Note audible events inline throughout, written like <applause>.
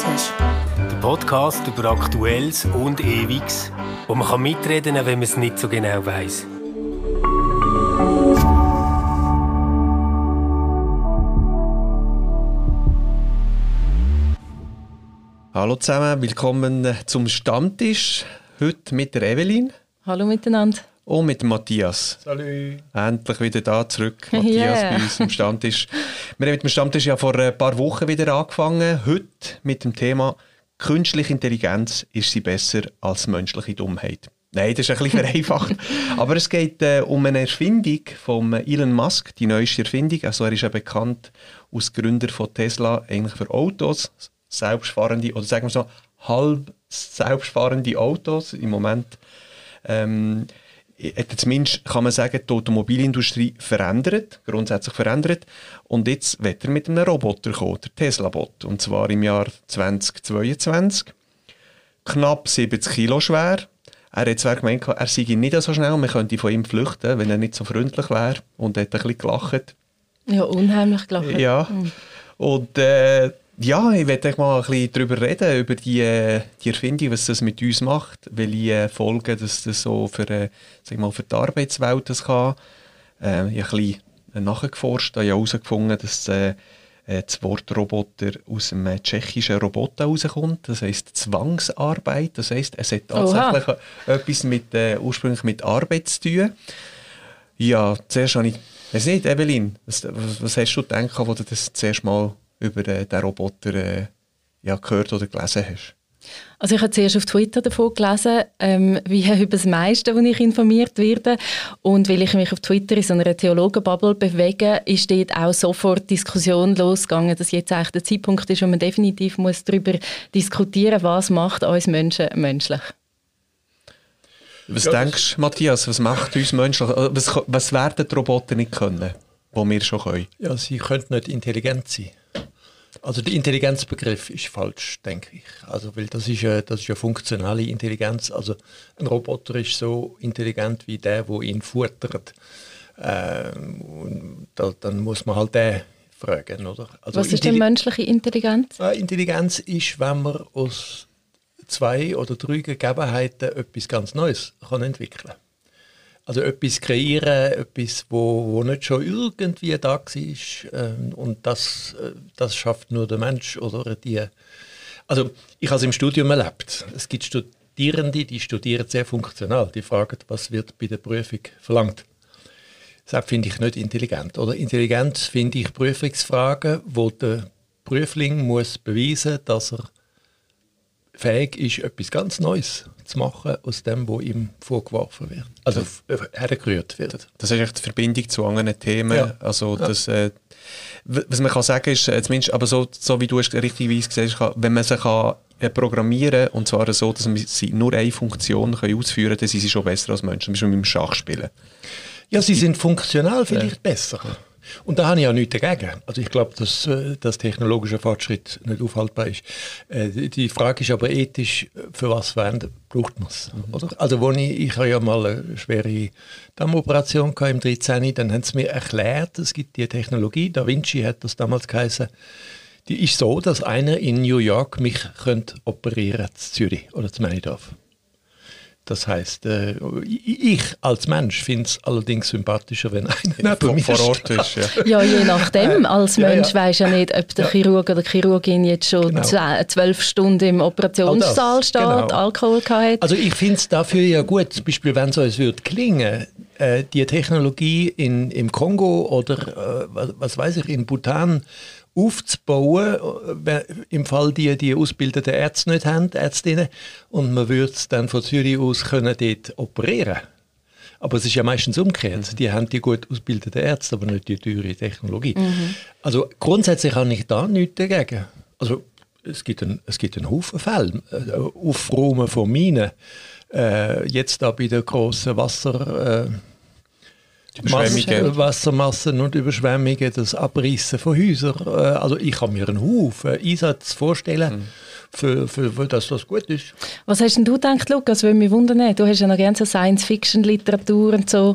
Stammtisch. Der Podcast über Aktuelles und Ewiges, wo man kann mitreden kann, wenn man es nicht so genau weiß. Hallo zusammen, willkommen zum Stammtisch. Heute mit der Evelyn. Hallo miteinander. Und mit Matthias. Salut. Endlich wieder da zurück, <laughs> Matthias, Yeah. bei uns am Stammtisch. Wir haben mit dem Stammtisch ja vor ein paar Wochen wieder angefangen. Heute mit dem Thema Künstliche Intelligenz, ist sie besser als menschliche Dummheit? Nein, das ist ein bisschen <laughs> vereinfacht. Aber es geht äh, um eine Erfindung von Elon Musk, die neueste Erfindung. Also er ist ja bekannt als Gründer von Tesla, eigentlich für Autos, selbstfahrende oder sagen wir so halb selbstfahrende Autos. Im Moment ähm, zumindest, kann man sagen, die Automobilindustrie verändert, grundsätzlich verändert. Und jetzt wird er mit einem Roboter kommen, der Tesla-Bot. Und zwar im Jahr 2022. Knapp 70 Kilo schwer. Er hat zwar gemeint, er sei nicht so schnell, man könnte von ihm flüchten, wenn er nicht so freundlich wäre. Und er hat ein bisschen gelacht. Ja, unheimlich gelacht. Ja. Und äh, ja, ich werde mal ein bisschen darüber reden, über die, äh, die Erfindung, was das mit uns macht, welche äh, Folgen das, das so für, äh, sag mal, für die Arbeitswelt das kann. Äh, ich habe ein bisschen nachgeforscht, habe ja herausgefunden, dass äh, das Wort Roboter aus dem tschechischen Robota rauskommt. Das heisst Zwangsarbeit. Das heisst, es hat tatsächlich etwas mit, äh, ursprünglich mit Arbeit zu tun. Ja, zuerst habe ich, weiß nicht, Evelyn, was, was, was hast du gedacht, als du das zuerst mal über äh, den Roboter äh, ja, gehört oder gelesen hast? Also ich habe zuerst auf Twitter davon gelesen, ähm, wie <laughs> über das meiste, wo ich informiert werde. Und weil ich mich auf Twitter in so einer Theologenbubble bewege, ist dort auch sofort Diskussion losgegangen, dass jetzt eigentlich der Zeitpunkt ist, wo man definitiv muss darüber diskutieren was macht uns Menschen menschlich. Was Ja, denkst du, Matthias, was macht uns menschlich? äh, Was, was werden die Roboter nicht können, wo wir schon können? Ja, sie könnten nicht intelligent sein. Also der Intelligenzbegriff ist falsch, denke ich. Also, weil das ist ja, das ist ja funktionale Intelligenz. Also ein Roboter ist so intelligent wie der, wo ihn futtert. Ähm, und da, dann muss man halt den fragen, oder? Also was ist denn menschliche Intelligenz? Intelligenz ist, wenn man aus zwei oder drei Gegebenheiten etwas ganz Neues kann entwickeln Also etwas kreieren, etwas, wo, wo nicht schon irgendwie da war. Ähm, und das, äh, das schafft nur der Mensch oder die. Also ich habe es im Studium erlebt. Es gibt Studierende, die studieren sehr funktional. Die fragen, was wird bei der Prüfung verlangt. Das finde ich nicht intelligent. Oder Intelligenz finde ich Prüfungsfragen, wo der Prüfling muss beweisen, dass er fähig ist, etwas ganz Neues zu machen aus dem, was ihm vorgeworfen wird. Also hergerührt wird. Das ist echt die Verbindung zu anderen Themen. Ja. Also das, äh, was man kann sagen ist, äh, zumindest, aber so, so wie du es richtigerweise gesagt hast, wenn man sie kann, äh, programmieren und zwar so, dass man sie nur eine Funktion können ausführen kann, dann sind sie schon besser als Menschen, zum Beispiel beim Schachspielen. Ja, sie sind funktional vielleicht besser. Und da habe ich ja nichts dagegen. Also ich glaube, dass, äh, dass technologischer Fortschritt nicht aufhaltbar ist. Äh, die- Frage ist aber ethisch, für was verändert, braucht man es? Oder? Also wo ich, ich habe ja mal eine schwere Darmoperation gehabt im 13. Dann haben sie mir erklärt, es gibt die Technologie, Da Vinci hat das damals geheißen, die ist so, dass einer in New York mich könnte operieren zu Zürich oder zu Meinidorf. Das heißt, äh, ich als Mensch finde es allerdings sympathischer, wenn einer neben Vor, mir vor Ort steht. ist, ja. <laughs> Ja, je nachdem. Als ja, Mensch ja. weisst ja nicht, ob der Chirurg oder die Chirurgin jetzt schon Genau. zwölf Stunden im Operationssaal das, steht, genau. Alkohol gehabt hat. Also ich finde es dafür ja gut, zum Beispiel wenn es uns würde klingen, äh, die Technologie in, im Kongo oder äh, was, was weiß ich, in Bhutan aufzubauen, im Fall die die ausgebildeten Ärzte nicht haben, Ärztinnen, und man würde es dann von Zürich aus können dort operieren. Aber es ist ja meistens umgekehrt. Die haben die gut ausgebildeten Ärzte, aber nicht die teure Technologie. Also grundsätzlich habe ich da nichts dagegen. Also es gibt, ein, es gibt einen Haufen Fälle. Äh, Aufräumen von Minen. Äh, jetzt da bei der grossen Wasser... Äh, Überschwemmungen. Massen, Wassermassen und Überschwemmungen, das Abreißen von Häusern. Äh, also ich kann mir einen Haufen Einsatz vorstellen, für, für, für dass das gut ist. Was hast denn du gedacht, Lukas? Würde mich wundern. Du hast ja noch gerne so Science-Fiction-Literatur und so.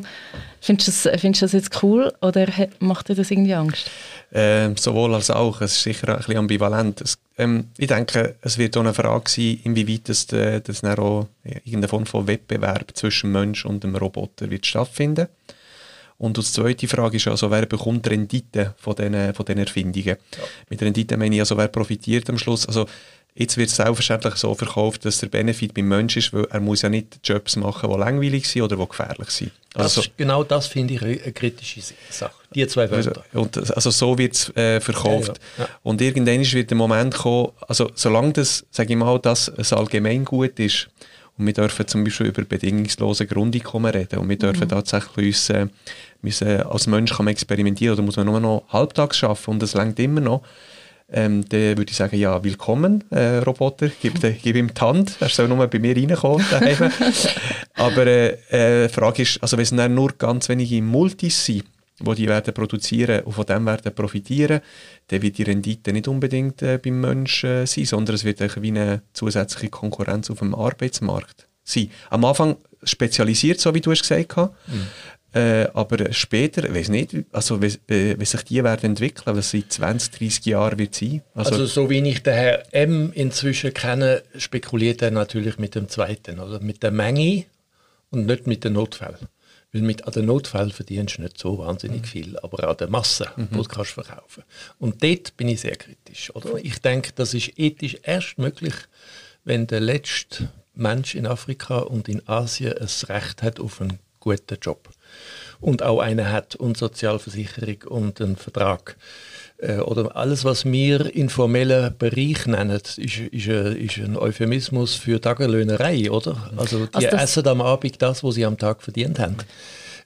Findest du das, findest du das jetzt cool oder macht dir das irgendwie Angst? Äh, sowohl als auch. Es ist sicher ein bisschen ambivalent. Es, ähm, ich denke, es wird auch eine Frage sein, inwieweit das, äh, das dann auch irgendeine Form von Wettbewerb zwischen Mensch und dem Roboter wird stattfinden. Und die zweite Frage ist also, wer bekommt Rendite von diesen, von diesen Erfindungen? Ja. Mit Rendite meine ich also, wer profitiert am Schluss? Also, Jetzt wird es selbstverständlich so verkauft, dass der Benefit beim Menschen ist, weil er muss ja nicht Jobs machen, die langweilig sind oder die gefährlich sind. Also, das, genau das finde ich eine kritische Sache. Die zwei Wörter. Also, und, also so wird es äh, verkauft. Ja, ja. Und irgendwann wird der Moment kommen, also solange das, sage ich mal, das ein Allgemeingut ist, und wir dürfen zum Beispiel über bedingungslose Grundeinkommen reden und wir dürfen mhm. tatsächlich uns, äh, müssen, als Mensch kann man experimentieren oder muss man nur noch halbtags arbeiten und das längt immer noch ähm, dann würde ich sagen, ja, willkommen, äh, Roboter, gib, de, gib ihm die Hand, er soll nur bei mir reinkommen. <laughs> Aber äh, äh, Frage ist, also wenn es nur ganz wenige Multis sind, die die werden produzieren und von dem werden profitieren, dann wird die Rendite nicht unbedingt äh, beim Menschen äh, sein, sondern es wird wie eine zusätzliche Konkurrenz auf dem Arbeitsmarkt sein. Am Anfang spezialisiert, so wie du es gesagt hast, mhm. Äh, aber später, ich weiß nicht, also wie, wie, sich die werden entwickeln, was in 20, 30 Jahren wird sein. Also, also, so wie ich den Herr M inzwischen kenne, spekuliert er natürlich mit dem zweiten, oder mit der Menge und nicht mit den Notfällen. Weil mit, an den Notfällen verdienst du nicht so wahnsinnig mhm. viel, aber an der Masse, mhm. die du kannst verkaufen Und dort bin ich sehr kritisch. Oder? Ich denke, das ist ethisch erst möglich, wenn der letzte Mensch in Afrika und in Asien das Recht hat auf einen guten Job und auch eine hat und Sozialversicherung und einen Vertrag. Äh, oder alles, was wir informellen Bereich nennen, ist, ist, ist ein Euphemismus für Tagelöhnerei, oder? Also die also essen am Abend das, was sie am Tag verdient haben.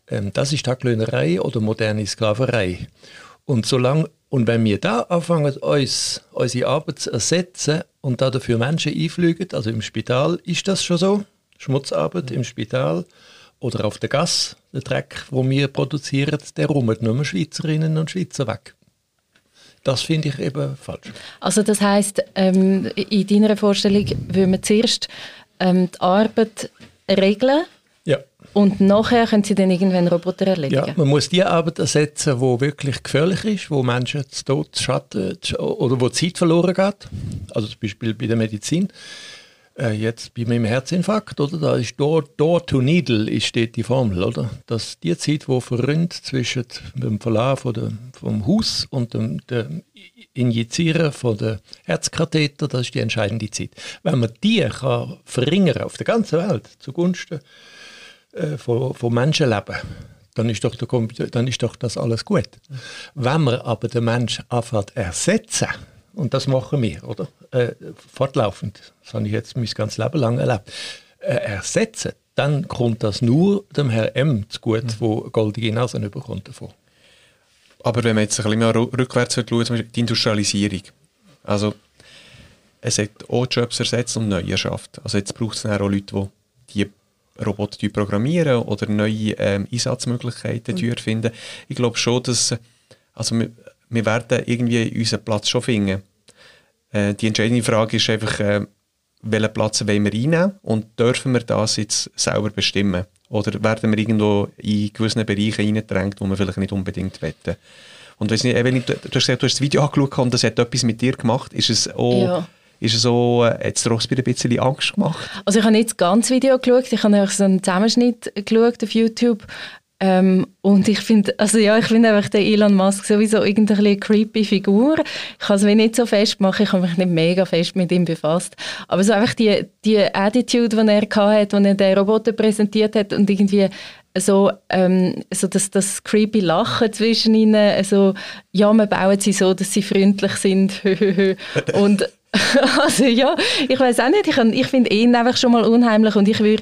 Ähm, das ist Tagelöhnerei oder moderne Sklaverei. Und solange und wenn wir da anfangen, uns unsere Arbeit zu ersetzen und da dafür Menschen einfliegen, also im Spital ist das schon so, Schmutzarbeit im Spital, oder auf der Gas, der Dreck, wo wir produzieren, der rummelt nur Schweizerinnen und Schweizer weg. Das finde ich eben falsch. Also das heißt, ähm, in deiner Vorstellung würde man zuerst ähm, die Arbeit regeln ja. und nachher können sie dann irgendwann Roboter erledigen? Ja, man muss die Arbeit ersetzen, die wirklich gefährlich ist, wo Menschen zu Tod, Schatten oder wo Zeit verloren geht. Also zum Beispiel bei der Medizin äh, jetzt bei meinem Herzinfarkt, oder? Da ist Door, Door to Needle ist steht die Formel, oder? Dass die Zeit, wo verrinnt zwischen dem Verlauf von der, vom Haus und dem, dem Injizieren von der Herzkatheter, das ist die entscheidende Zeit. Wenn man die kann verringern auf der ganzen Welt zugunsten äh, von, von Menschenleben, dann ist, doch der, dann ist doch das alles gut. Wenn man aber den Menschen anfängt ersetzen, und das machen wir, oder? Äh, fortlaufend. Das habe ich jetzt mein ganzes Leben lang erlebt. Äh, ersetzen, dann kommt das nur dem Herrn M zu gut, mhm. wo goldige Nasen bekommt davon. Aber wenn man jetzt ein bisschen mehr rückwärts schaut, die Industrialisierung. Also, es hat auch Jobs ersetzt und neue erschafft. Also jetzt braucht es auch Leute, die die Roboter programmieren oder neue ähm, Einsatzmöglichkeiten mhm. erfinden. Ich glaube schon, dass also wir, wir werden irgendwie unseren Platz schon finden. Äh, die entscheidende Frage ist einfach, äh, welchen Platz wollen wir einnehmen und dürfen wir das jetzt selber bestimmen? Oder werden wir irgendwo in gewissen Bereiche reingedrängt, wo wir vielleicht nicht unbedingt wetten? Und weiss nicht, Evelyn, du, du, hast gesagt, du hast das Video angeschaut und das hat etwas mit dir gemacht. Ist es auch... Ja. Ist es so, äh, hat es ein bisschen Angst gemacht? Also ich habe nicht das ganze Video geschaut, ich habe so einen Zusammenschnitt geschaut auf YouTube ähm, und ich finde, also ja, ich finde einfach den Elon Musk sowieso irgendwie eine creepy Figur. Ich kann es mir nicht so fest machen, ich habe mich nicht mega fest mit ihm befasst. Aber so einfach die, die Attitude, die er hatte, als er den Roboter präsentiert hat und irgendwie so, ähm, so das, das creepy Lachen zwischen ihnen, also ja, wir bauen sie so, dass sie freundlich sind <laughs> und <laughs> also ja, ich weiß auch nicht, ich, ich finde ihn einfach schon mal unheimlich und ich würde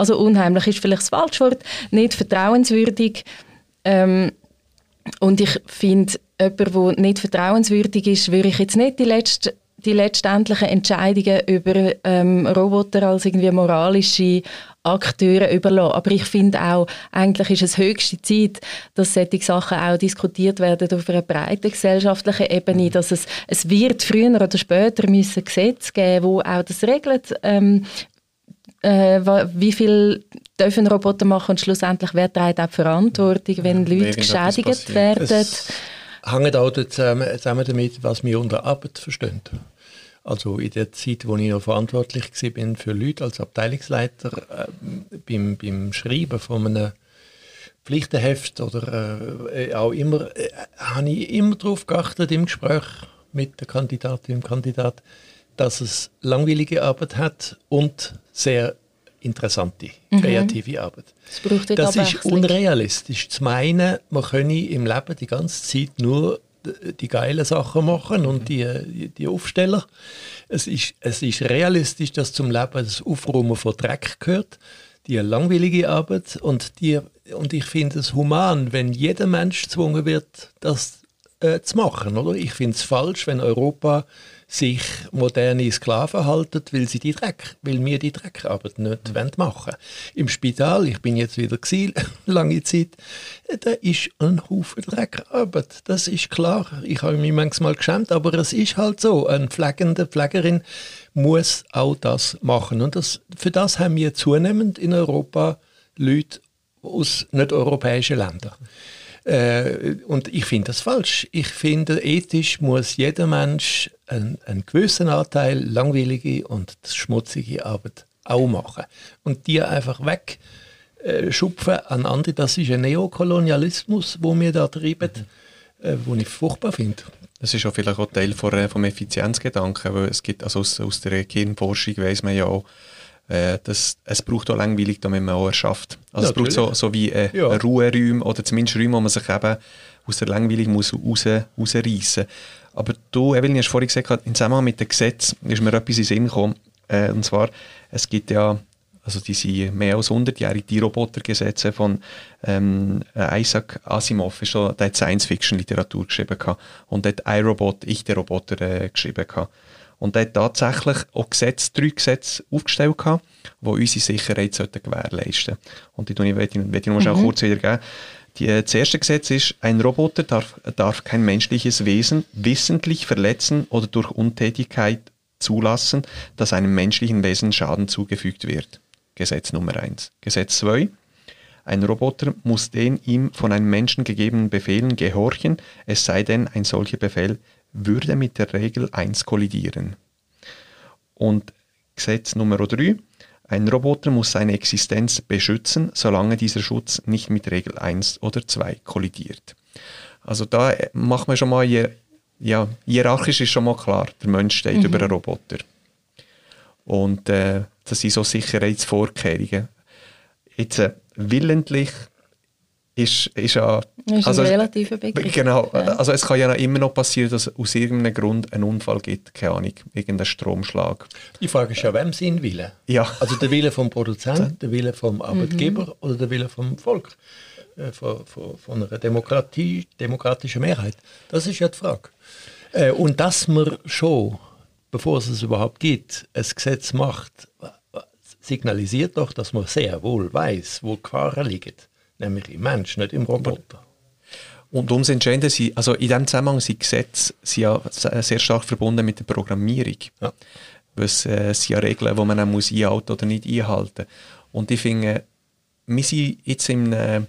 also unheimlich ist vielleicht das falsche Wort, nicht vertrauenswürdig. Ähm, und ich finde, jemand, der nicht vertrauenswürdig ist, würde ich jetzt nicht die, letzte, die letztendlichen Entscheidungen über ähm, Roboter als irgendwie moralische Akteure überlassen. Aber ich finde auch, eigentlich ist es höchste Zeit, dass solche Sachen auch diskutiert werden auf einer breiten gesellschaftlichen Ebene, dass es, es wird früher oder später müssen Gesetze geben, wo auch das regelt, ähm, äh, wie viel dürfen Roboter machen und schlussendlich wer trägt auch die Verantwortung, wenn ja, Leute geschädigt werden. hängt auch zusammen, zusammen damit, was wir unter Arbeit verstehen. Also in der Zeit, wo ich noch verantwortlich war für Leute als Abteilungsleiter, äh, beim, beim Schreiben von einem Pflichtenheft oder äh, auch immer, äh, habe ich immer darauf geachtet im Gespräch mit der Kandidatin und Kandidat, dass es langweilige Arbeit hat und sehr interessante, mhm. kreative mhm. Arbeit. Das, das ist unrealistisch. Zu meinen, man könne im Leben die ganze Zeit nur die geilen Sachen machen und die, die Aufsteller. Es ist, es ist realistisch, dass zum Leben das Aufräumen von Dreck gehört, die langweilige Arbeit und, die, und ich finde es human, wenn jeder Mensch gezwungen wird, das äh, zu machen. Oder? Ich finde es falsch, wenn Europa sich moderne Sklaven halten, weil sie die Dreck, weil wir die Dreckarbeit nicht mhm. machen Im Spital, ich bin jetzt wieder gewesen, <laughs> lange Zeit, da ist ein Haufen Dreckarbeit. Das ist klar. Ich habe mich manchmal geschämt, aber es ist halt so. Eine pflegende Pflegerin muss auch das machen. Und das, für das haben wir zunehmend in Europa Leute aus nicht-europäischen Ländern. Äh, und ich finde das falsch. Ich finde, ethisch muss jeder Mensch einen, einen gewissen Anteil langweilige und schmutzige Arbeit auch machen. Und die einfach weg äh, schupfen an andere. Das ist ein Neokolonialismus, wo wir da treiben, mhm. äh, wo ich furchtbar finde. Das ist auch vielleicht auch Teil von, äh, vom Effizienzgedanken, weil es gibt, also aus, aus der Gehirnforschung weiß man ja auch, äh, das, es braucht auch langweilig, damit man auch erschafft. Also ja, es braucht so, so wie äh, ja. Ruheräume oder zumindest Räume, wo man sich eben aus der Langweilung muss raus, rausreißen Aber du, Evelyn, hast vorhin gesagt, im Zusammenhang mit dem Gesetz ist mir etwas in den Sinn gekommen. Äh, und zwar, es gibt ja also diese mehr als 100-jährige die Robotergesetze von ähm, Isaac Asimov, ist so, der hat Science-Fiction-Literatur geschrieben gehabt. und hat iRobot, ich der Roboter, äh, geschrieben gehabt. Und er hat tatsächlich auch Gesetze, drei Gesetze aufgestellt, gehabt, die unsere Sicherheit sollten gewährleisten sollten. Und die werde ich, ich noch mhm. kurz wiedergeben. Die, äh, das erste Gesetz ist, ein Roboter darf, darf kein menschliches Wesen wissentlich verletzen oder durch Untätigkeit zulassen, dass einem menschlichen Wesen Schaden zugefügt wird. Gesetz Nummer eins. Gesetz zwei. Ein Roboter muss den ihm von einem Menschen gegebenen Befehlen gehorchen, es sei denn, ein solcher Befehl würde mit der Regel 1 kollidieren. Und Gesetz Nummer 3. Ein Roboter muss seine Existenz beschützen, solange dieser Schutz nicht mit Regel 1 oder 2 kollidiert. Also da macht man schon mal, ja, hierarchisch ist schon mal klar, der Mensch steht mhm. über einen Roboter. Und äh, das sind so Sicherheitsvorkehrungen. Jetzt äh, willentlich ist, ist ja... Ist also, ein relativer Begriff. Genau, ja. also es kann ja immer noch passieren, dass es aus irgendeinem Grund einen Unfall gibt, keine Ahnung, irgendein Stromschlag. Die Frage ist ja, wem sind Wille? Ja. Also der Wille vom Produzenten, <laughs> der Wille vom Arbeitgeber mhm. oder der Wille vom Volk? Äh, von, von, von, einer Demokratie, demokratischen Mehrheit? Das ist ja die Frage. Äh, und dass man schon, bevor es es überhaupt gibt, ein Gesetz macht, signalisiert doch, dass man sehr wohl weiß, wo Gefahren liegen nämlich im Mensch, nicht im Roboter. Und umso entscheidender sind, also in diesem Zusammenhang sind Gesetze sind ja sehr stark verbunden mit der Programmierung. Ja. Es äh, sind ja Regeln, die man dann muss einhalten oder nicht einhalten Und ich finde, wir sind jetzt in einem,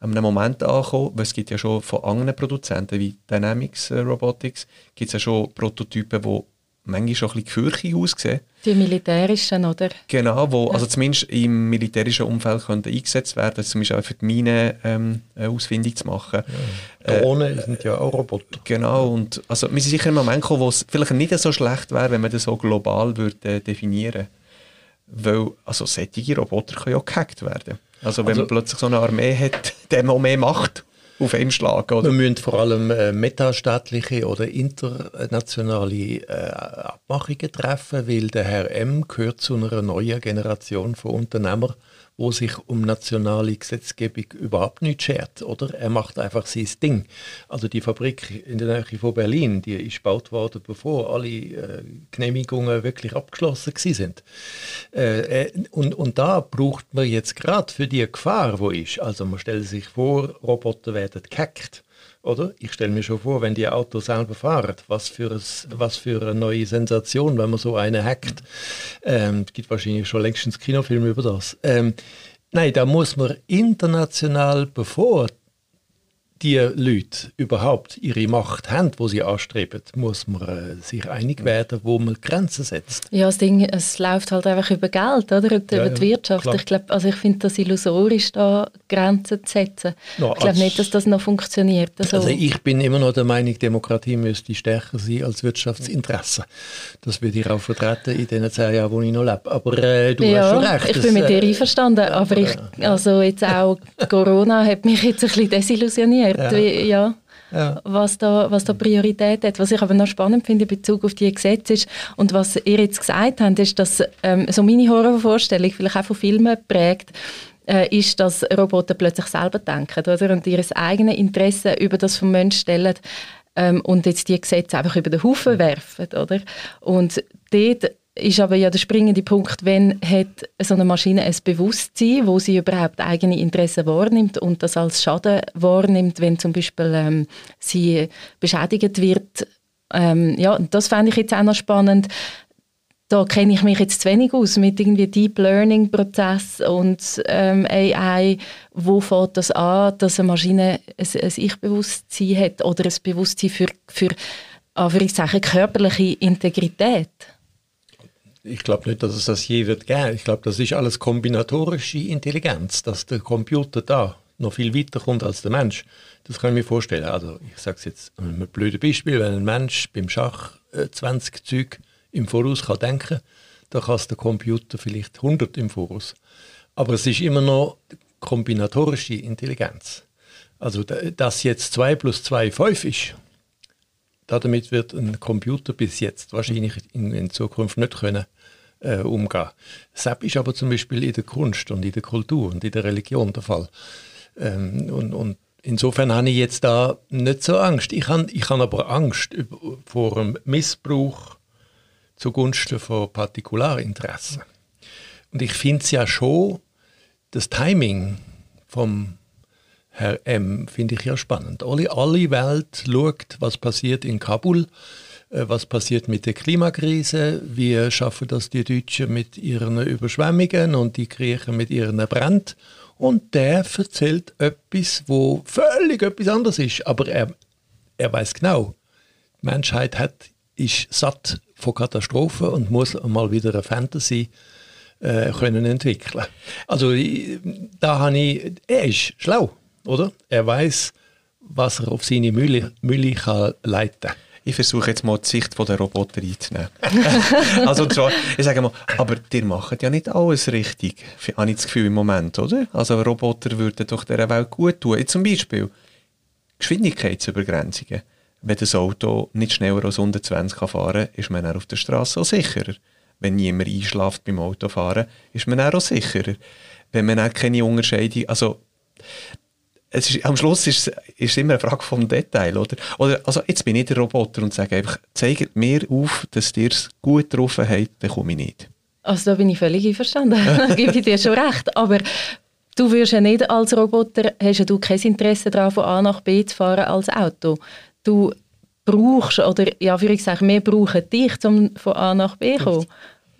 einem Moment angekommen, weil es gibt ja schon von anderen Produzenten wie Dynamics äh, Robotics, gibt es ja schon Prototypen, die manchmal schon ein bisschen gefürchtig aussehen. Die militärischen, oder? Genau, wo also zumindest im militärischen Umfeld können eingesetzt werden, zum Beispiel auch für die Minen ähm, ausfindig zu machen. Ja. Drohnen äh, sind ja auch Roboter. Genau, und also wir sind sicher im Moment gekommen, wo es vielleicht nicht so schlecht wäre, wenn man das so global würde äh, definieren Weil also solche Roboter können ja auch gehackt werden. Also wenn also, man plötzlich so eine Armee hat, <laughs> der noch mehr macht auf einen Schlag. Oder? Wir müssen vor allem äh, metastaatliche oder internationale äh, Abmachungen treffen, weil der Herr M. gehört zu einer neuen Generation von Unternehmern, wo sich um nationale Gesetzgebung überhaupt nicht schert, oder? Er macht einfach sein Ding. Also die Fabrik in der Nähe von Berlin, die ist gebaut worden, bevor alle äh, Genehmigungen wirklich abgeschlossen sind. Äh, äh, und, und da braucht man jetzt gerade für die Gefahr, wo ist, also man stellt sich vor, Roboter werden gehackt oder? Ich stelle mir schon vor, wenn die Autos selber fahren, was für, ein, was für eine neue Sensation, wenn man so eine hackt. Ähm, es gibt wahrscheinlich schon längstens Kinofilme über das. Ähm, nein, da muss man international, bevor die Leute überhaupt ihre Macht haben, wo sie anstreben, muss man äh, sich einig werden, wo man Grenzen setzt. Ja, das Ding, es läuft halt einfach über Geld, oder? Über ja, die Wirtschaft. Klar. Ich glaube, also ich finde das illusorisch, da Grenzen zu setzen. No, ich glaube nicht, dass das noch funktioniert. Also, also, ich bin immer noch der Meinung, Demokratie müsste stärker sein als Wirtschaftsinteresse. Das würde ich auch vertreten in den zehn Jahren, wo ich noch lebe. Aber äh, du ja, hast schon recht. ich bin mit dir äh, einverstanden, aber ich, also jetzt auch Corona hat mich jetzt ein bisschen desillusioniert ja. Wie, ja. Ja. Was, da, was da Priorität hat. Was ich aber noch spannend finde in Bezug auf die Gesetze ist, und was ihr jetzt gesagt habt, ist, dass ähm, so meine Horrorvorstellung, vielleicht auch von Filmen prägt, äh, ist, dass Roboter plötzlich selber denken oder? und ihr eigenes Interesse über das vom Menschen stellen ähm, und jetzt die Gesetze einfach über den Haufen werfen. Oder? Und dort ist aber ja der springende Punkt, wenn hat so eine Maschine ein Bewusstsein, wo sie überhaupt eigene Interessen wahrnimmt und das als Schaden wahrnimmt, wenn zum Beispiel ähm, sie beschädigt wird. Ähm, ja, das fände ich jetzt auch noch spannend. Da kenne ich mich jetzt zu wenig aus mit irgendwie Deep Learning Prozess und ähm, AI. Wo fängt das an, dass eine Maschine ein, ein Ich-Bewusstsein hat oder ein Bewusstsein für, für, für ich sage, körperliche Integrität? Ich glaube nicht, dass es das je wird geben. Ich glaube, das ist alles kombinatorische Intelligenz, dass der Computer da noch viel weiter kommt als der Mensch. Das kann ich mir vorstellen. Also ich sage es jetzt ein blödes Beispiel, wenn ein Mensch beim Schach äh, 20 Züge im Voraus kann denken, dann kann es der Computer vielleicht 100 im Voraus. Aber es ist immer noch kombinatorische Intelligenz. Also dass jetzt 2 plus 2 5 ist, damit wird ein Computer bis jetzt wahrscheinlich in, in Zukunft nicht können äh, umgehen. Das ist aber zum Beispiel in der Kunst und in der Kultur und in der Religion der Fall. Ähm, und, und insofern habe ich jetzt da nicht so Angst. Ich habe ich aber Angst vor einem Missbrauch zugunsten von Partikularinteressen. Und ich finde es ja schon, das Timing vom Herr M., finde ich ja spannend. Alle, alle Welt schaut, was passiert in Kabul, äh, was passiert mit der Klimakrise, wie schaffen das die Deutschen mit ihren Überschwemmungen und die Griechen mit ihren Bränden. Und der erzählt etwas, wo völlig etwas anderes ist. Aber er, er weiß genau, die Menschheit hat, ist satt von Katastrophen und muss mal wieder eine Fantasy äh, können entwickeln. Also da habe ich, er ist schlau oder? Er weiß, was er auf seine Mühle, Mühle kann leiten kann. Ich versuche jetzt mal die Sicht der Roboter einzunehmen. <laughs> also zwar, ich sage mal, aber die machen ja nicht alles richtig, habe ich das Gefühl im Moment, oder? Also Roboter würden doch dieser Welt gut tun. Jetzt zum Beispiel Geschwindigkeitsübergrenzungen. Wenn das Auto nicht schneller als 120 kann fahren kann, ist man auf der Straße auch sicherer. Wenn niemand einschläft beim Autofahren, ist man auch sicherer. Wenn man auch keine Unterscheidung, also es ist, am Schluss ist es immer eine Frage vom Detail, oder? oder? Also jetzt bin ich der Roboter und sage einfach, zeigt mir auf, dass ihr es gut getroffen habt, dann komme ich nicht. Also da bin ich völlig einverstanden, <laughs> da gebe ich dir schon recht, aber du wirst ja nicht als Roboter, hast ja du kein Interesse daran, von A nach B zu fahren als Auto. Du brauchst, oder ja, würde ich sagen, wir brauchen dich, um von A nach B zu kommen.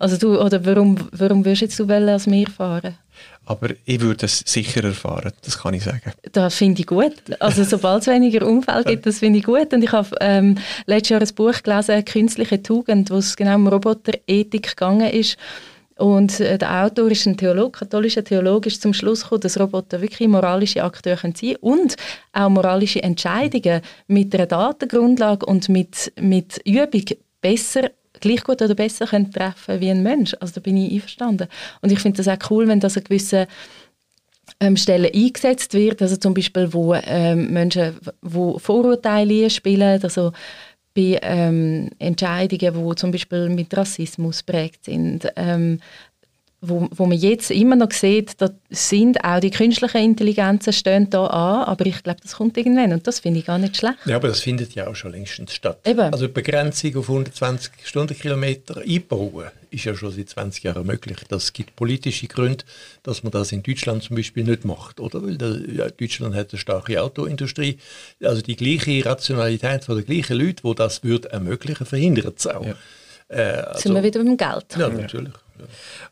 Also du, oder warum, warum würdest jetzt du wollen, als wir fahren? Aber ich würde es sicher erfahren, das kann ich sagen. Das finde ich gut. Also sobald es weniger Unfälle gibt, das finde ich gut. Und ich habe ähm, letztes Jahr ein Buch gelesen, «Künstliche Tugend», wo es genau um Roboterethik gegangen ist. Und äh, der Autor ist ein Theologe, katholischer Theologe, ist zum Schluss gekommen, dass Roboter wirklich moralische Akteure sein können und auch moralische Entscheidungen mit einer Datengrundlage und mit, mit Übung besser gleich gut oder besser können treffen wie ein Mensch. Also da bin ich einverstanden. Und ich finde das auch cool, wenn das an gewissen ähm, Stellen eingesetzt wird, also zum Beispiel wo ähm, Menschen, wo Vorurteile spielen, also bei ähm, Entscheidungen, wo zum Beispiel mit Rassismus prägt sind, ähm, wo, wo man jetzt immer noch sieht, da sind auch die künstlichen Intelligenzen stehen da an, aber ich glaube, das kommt irgendwann und das finde ich gar nicht schlecht. Ja, aber das findet ja auch schon längstens statt. Eben. Also die Begrenzung auf 120 Stundenkilometer einbauen ist ja schon seit 20 Jahren möglich. Das gibt politische Gründe, dass man das in Deutschland zum Beispiel nicht macht, oder? Weil der, ja, Deutschland hat eine starke Autoindustrie. Also die gleiche Rationalität von den gleichen Leuten, die das würde ermöglichen, verhindert es auch. Ja. Äh, also, Sind wir wieder beim Geld? Ja, natürlich.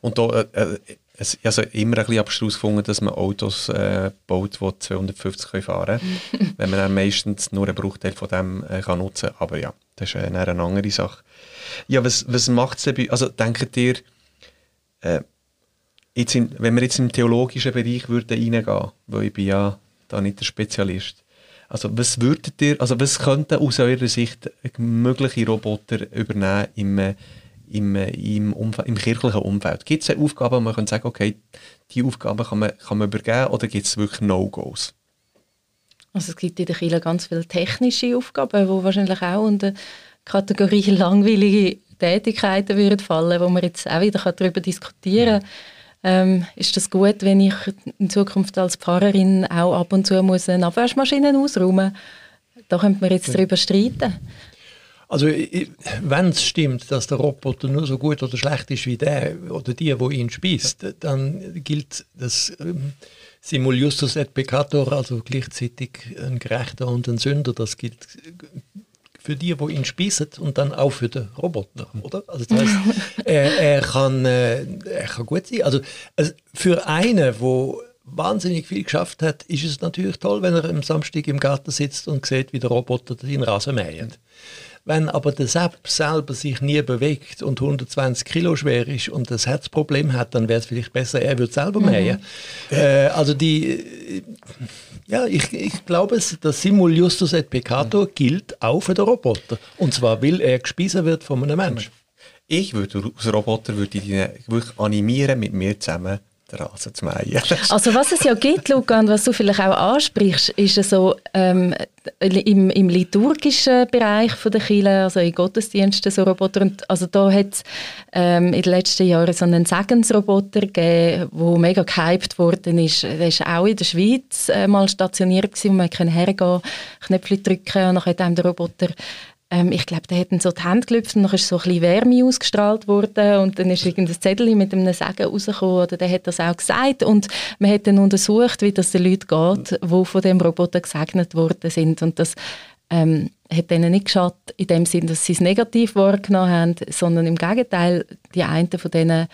Und da, äh, äh, es, also immer ein bisschen abstrus gefunden, dass man Autos äh, baut, die 250 fahren <laughs> können, wenn man dann meistens nur einen Bruchteil von dem äh, kann nutzen kann. Aber ja, das ist äh, eine andere Sache. Ja, was, was macht es denn bei, also denkt ihr, äh, jetzt in, wenn wir jetzt im theologischen Bereich würden reingehen, weil ich bin ja da nicht der Spezialist, also was würdet ihr, also was könnten aus eurer Sicht mögliche Roboter übernehmen im, im, im, Umfeld, im kirchlichen Umfeld? Gibt es eine Aufgabe, wo man kann sagen, okay, die Aufgabe kann man, kann man übergeben oder gibt es wirklich No-Gos? Also es gibt in der Kirche ganz viele technische Aufgaben, die wahrscheinlich auch unter Kategorie <laughs> langweilige Tätigkeiten würden fallen, wo man jetzt auch wieder darüber diskutieren kann. Ähm, ist das gut, wenn ich in Zukunft als Pfarrerin auch ab und zu muss eine Abwaschmaschine ausräumen muss? Da könnte man jetzt ja. darüber streiten. Also wenn es stimmt, dass der Roboter nur so gut oder schlecht ist wie der oder die, wo ihn speist, dann gilt das ähm, Simul justus et peccator, also gleichzeitig ein Gerechter und ein Sünder, das gilt für die, wo ihn speisen und dann auch für den Roboter, oder? Also das heißt, <laughs> er, er, kann, äh, er kann gut sein. Also, also für einen, wo wahnsinnig viel geschafft hat, ist es natürlich toll, wenn er am Samstag im Garten sitzt und sieht, wie der Roboter den Rasen mäht. Wenn aber der Sepp selber sich nie bewegt und 120 Kilo schwer ist und das Herzproblem hat, dann wäre es vielleicht besser, er würde selber mähen. Mhm. Äh, also die, ja, ich, ich glaube, das Simul Justus et Peccator mhm. gilt auch für den Roboter. Und zwar, weil er gespeisen wird von einem Menschen. Ich würde als Roboter würde ich wirklich animieren, mit mir zusammen den Rasen zu mähen. <laughs> also was es ja gibt, Luca, und was du vielleicht auch ansprichst, ist so ähm, im, im liturgischen Bereich von der Kirche, also in Gottesdiensten so Roboter. Und, also da hat es ähm, in den letzten Jahren so einen Segensroboter gegeben, der mega gehypt worden ist. Der war auch in der Schweiz äh, mal stationiert gewesen, wo man hergehen Knöpfe drücken und dann hat der Roboter ähm, ich glaube, da hätten so die Hände gelüpft und dann ist so ein bisschen Wärme ausgestrahlt worden und dann ist irgendein Zettel mit einem Segen rausgekommen oder der hat das auch gesagt und man hat dann untersucht, wie das den Leuten geht, die von dem Roboter gesegnet worden sind und das ähm, hat denen nicht geschadet in dem Sinn, dass sie es negativ wahrgenommen haben, sondern im Gegenteil, die einen von denen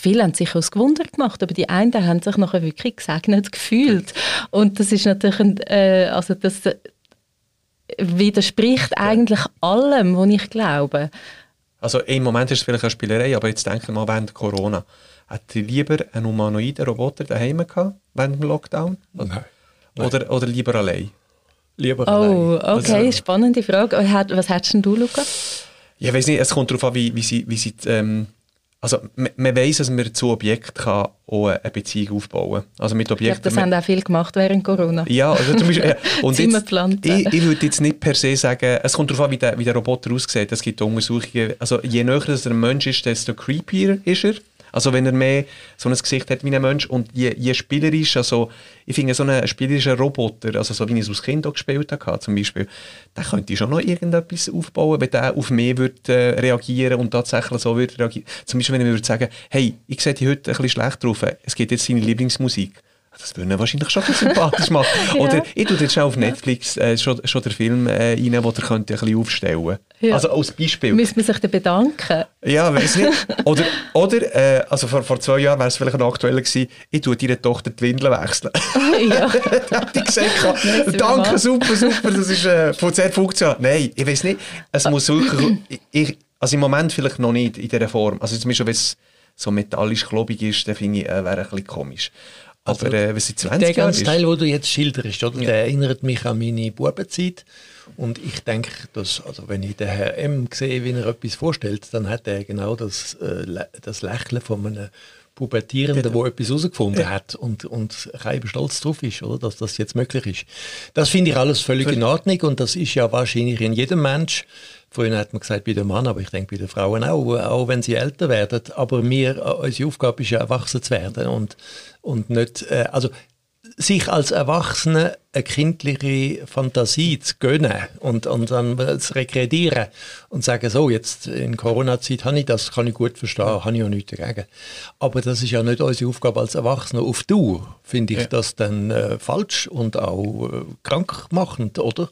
Viele haben sich aus Gewunder gemacht, aber die einen haben sich nachher wirklich gesegnet gefühlt. Und das ist natürlich, ein, äh, also das, widerspricht eigentlich allem, was ich glaube. Also im Moment ist es vielleicht eine Spielerei, aber jetzt denke mal während Corona. Hätte ich lieber einen humanoiden Roboter daheim gehabt während dem Lockdown? Nein. Oder, oder lieber allein? Lieber oh, allein. okay, also, spannende Frage. Was hättest du, Luca? Ja, ich weiß nicht, es kommt darauf an, wie, wie sie, wie sie ähm, also man weiß, dass man zu Objekt kann auch eine Beziehung aufbauen kann. Also mit Objekten. das haben auch viel gemacht während Corona. Ja, also zum Beispiel. <laughs> und jetzt, ich, ich würde jetzt nicht per se sagen, es kommt darauf an, wie der, wie der Roboter aussieht. Es gibt Untersuchungen. Also je näher er ein Mensch ist, desto creepier ist er. Also wenn er mehr so ein Gesicht hat wie ein Mensch und je, je spielerisch, also ich finde so einen spielerischen Roboter, also so wie ich es als Kind auch gespielt habe zum Beispiel, da könnte ich schon noch irgendetwas aufbauen, wenn der auf mich würde, äh, reagieren und tatsächlich so würde reagieren. Zum Beispiel, wenn ich würde sagen, hey, ich sehe dich heute ein bisschen schlecht drauf, es geht jetzt seine Lieblingsmusik das würde ihn wahrscheinlich schon sympathisch <laughs> machen. ja. Oder ich tue jetzt schon auf Netflix äh, schon, schon den Film äh, rein, den ihr könnt ein bisschen aufstellen ja. Also als Beispiel. Müssen wir sich dann bedanken? Ja, weiß nicht. Oder, oder äh, also vor, vor zwei Jahren wäre es vielleicht noch aktueller gewesen, ich tue deiner Tochter die Windeln wechseln. ja. <laughs> die gesagt, danke, super, super, das ist äh, sehr funktional. Nein, ich weiß nicht, es muss wirklich, ich, also im Moment vielleicht noch nicht in dieser Form. Also zum Beispiel, wenn es so metallisch klobig ist, dann finde ich, äh, wäre ein bisschen komisch. Aber also, äh, was in 20 Der ganze Teil, den du jetzt schilderst, oder, ja. der erinnert mich an meine Bubenzeit. Und ich denke, dass, also wenn ich den Herrn M sehe, wie er etwas vorstellt, dann hat er genau das, äh, das Lächeln von einem Pubertierenden, der genau. etwas herausgefunden ja. hat und, und kein stolz drauf ist, oder, dass das jetzt möglich ist. Das finde ich alles völlig in Ordnung und das ist ja wahrscheinlich in jedem Mensch Vorhin hat man gesagt, bei den Mann, aber ich denke bei den Frauen auch, auch wenn sie älter werden. Aber wir, unsere Aufgabe ist ja, erwachsen zu werden und, und nicht, äh, also sich als Erwachsene eine kindliche Fantasie zu gönnen und, und dann zu rekredieren und sagen, so, jetzt in Corona-Zeit habe ich das, kann ich gut verstehen, habe ich auch nichts dagegen. Aber das ist ja nicht unsere Aufgabe als Erwachsene. Auf du finde ich ja. das dann äh, falsch und auch äh, krankmachend, oder?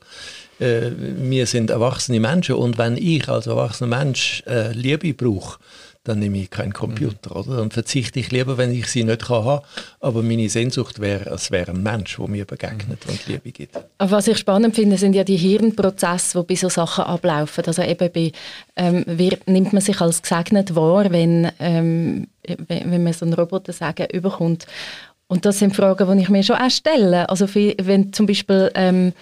Äh, wir sind erwachsene Menschen und wenn ich als erwachsener Mensch äh, Liebe brauche, dann nehme ich keinen Computer, oder? Dann verzichte ich lieber, wenn ich sie nicht kann haben. Aber meine Sehnsucht wäre, es wäre ein Mensch, der mir begegnet und Liebe gibt. Was ich spannend finde, sind ja die Hirnprozesse, die bei so Sachen ablaufen. Also eben bei, ähm, wird, nimmt man sich als gesegnet wahr, wenn, ähm, wenn man so einen Roboter sagen überkommt. Und das sind Fragen, die ich mir schon auch stelle. Also wenn zum Beispiel ähm,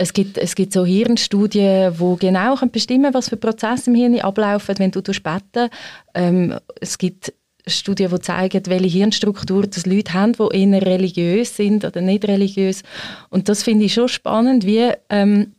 es gibt, es gibt so Hirnstudien, die genau bestimmen können, was für Prozesse im Hirn ablaufen, wenn du beten ähm, Es gibt Studien, die zeigen, welche Hirnstruktur das Leute haben, die eher religiös sind oder nicht religiös. Und das finde ich schon spannend, wie ähm,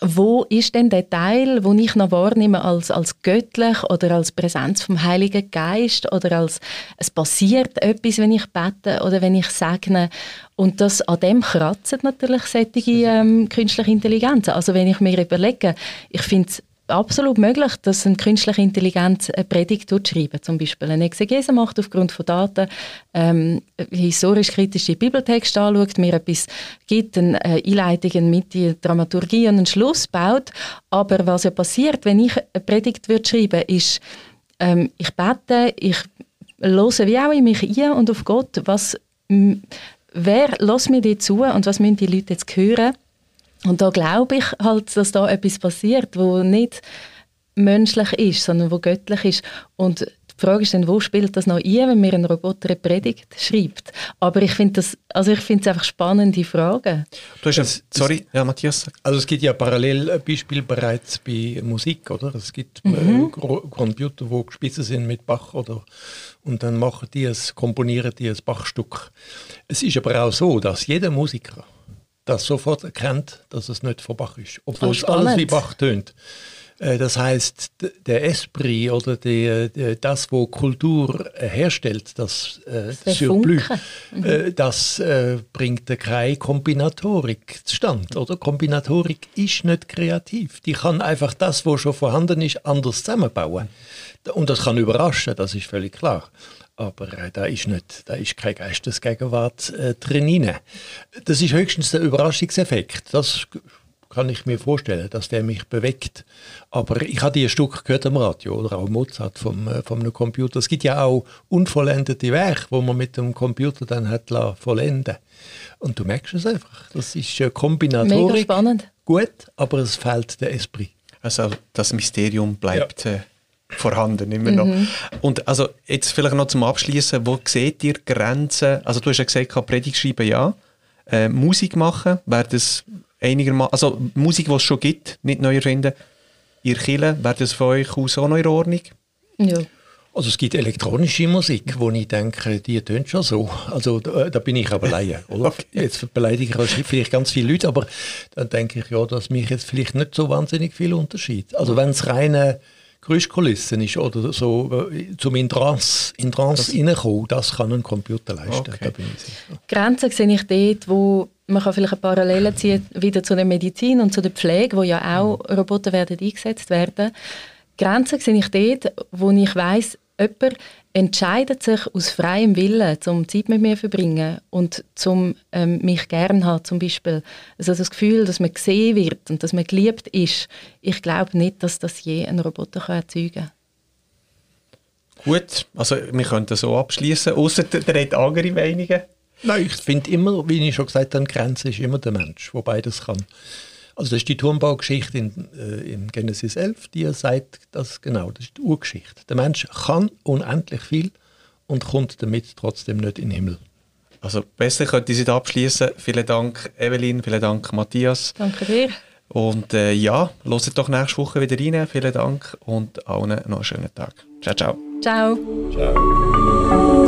wo ist denn der Teil, wo ich noch wahrnehme als, als göttlich oder als Präsenz vom Heiligen Geist oder als es passiert etwas, wenn ich bete oder wenn ich segne und das an dem kratzen natürlich solche ähm, künstliche Intelligenz. Also wenn ich mir überlege, ich finde es absolut möglich, dass eine künstliche Intelligenz eine Predigt schreiben zum Beispiel eine Exegese macht aufgrund von Daten, ähm, historisch-kritische Bibeltexte anschaut, mir etwas gibt, eine äh, Einleitung, eine Mitte, Dramaturgie und einen Schluss baut. Aber was ja passiert, wenn ich eine Predigt würde ist, ähm, ich bete, ich höre wie auch in mich ein und auf Gott, was, wer lässt mir die zu und was müssen die Leute jetzt hören? Und da glaube ich halt, dass da etwas passiert, wo nicht menschlich ist, sondern wo göttlich ist. Und die Frage ist dann, wo spielt das noch ein, wenn mir ein Roboter eine Predigt schreibt? Aber ich finde das, also ich finde es einfach spannende Fragen. Du hast das, sorry, ja Matthias. Also es gibt ja parallel Beispiele bereits bei Musik, oder? Es gibt äh, mhm. Computer, die gespissen sind mit Bach oder und dann machen die es, komponieren die ein Bachstück. Es ist aber auch so, dass jeder Musiker das sofort erkennt, dass es nicht von Bach ist, obwohl es alles wie Bach tönt. Äh, das heißt, der Esprit oder die, die, das, wo Kultur herstellt, das äh, Surplus, mhm. äh, das äh, bringt keine Kombinatorik zustande. Oder? Kombinatorik ist nicht kreativ. Die kann einfach das, was schon vorhanden ist, anders zusammenbauen. Und das kann überraschen, das ist völlig klar aber äh, da ist nicht, da ist keine Geistesgegenwart äh, drin. Das ist höchstens der Überraschungseffekt. Das kann ich mir vorstellen, dass der mich bewegt. Aber ich habe die ein Stück gehört am Radio oder auch Mozart vom, äh, vom einem Computer. Es gibt ja auch unvollendete Werke, wo man mit dem Computer dann hat vollenden. Und du merkst es einfach. Das ist. Mega spannend. Gut, aber es fehlt der Esprit. Also das Mysterium bleibt ja. äh, vorhanden immer noch. Mhm. Und also jetzt vielleicht noch zum Abschließen, wo seht ihr Grenzen? Also du hast ja gesagt, Predigt schreiben ja, äh, Musik machen, wäre das einigermaßen, also Musik, die es schon gibt, nicht neu erfinden. Ihr Kille, wäre das von euch aus auch noch in Ordnung? Ja. Also es gibt elektronische Musik, wo ich denke, die tönt schon so. Also da, da bin ich aber Laie, <laughs> oder? Okay. Jetzt beleidige ich vielleicht ganz viele Leute, aber dann denke ich ja, dass mich jetzt vielleicht nicht so wahnsinnig viel unterschied. Also wenn es reine Geräuschkulissen ist oder so äh, zum in Trance, in Trance reinkommen, das kann ein Computer leisten. Okay. Grenzen sehe ich dort, wo man kann vielleicht eine Parallele ziehen wieder zu der Medizin und zu der Pflege, wo ja auch Roboter werden eingesetzt werden. Grenzen sehe ich dort, wo ich weiß, jemand entscheidet sich aus freiem Willen, um Zeit mit mir zu verbringen und zum ähm, mich gern haben, zum Beispiel. Also das Gefühl, dass man gesehen wird und dass man geliebt ist. Ich glaube nicht, dass das je ein Roboter kann erzeugen kann. Gut, also wir können das so abschließen, außer der hat andere Meinungen. Nein, ich finde immer, wie ich schon gesagt habe, die Grenze ist immer der Mensch, der beides kann. Also das ist die Turmbaugeschichte in, äh, in Genesis 11, die sagt das genau, das ist die Urgeschichte. Der Mensch kann unendlich viel und kommt damit trotzdem nicht in den Himmel. Also besser könnte ich es abschließen. Vielen Dank Evelyn, vielen Dank Matthias. Danke dir. Und äh, ja, hört doch nächste Woche wieder rein. Vielen Dank und allen noch einen schönen Tag. Ciao, ciao. Ciao. Ciao.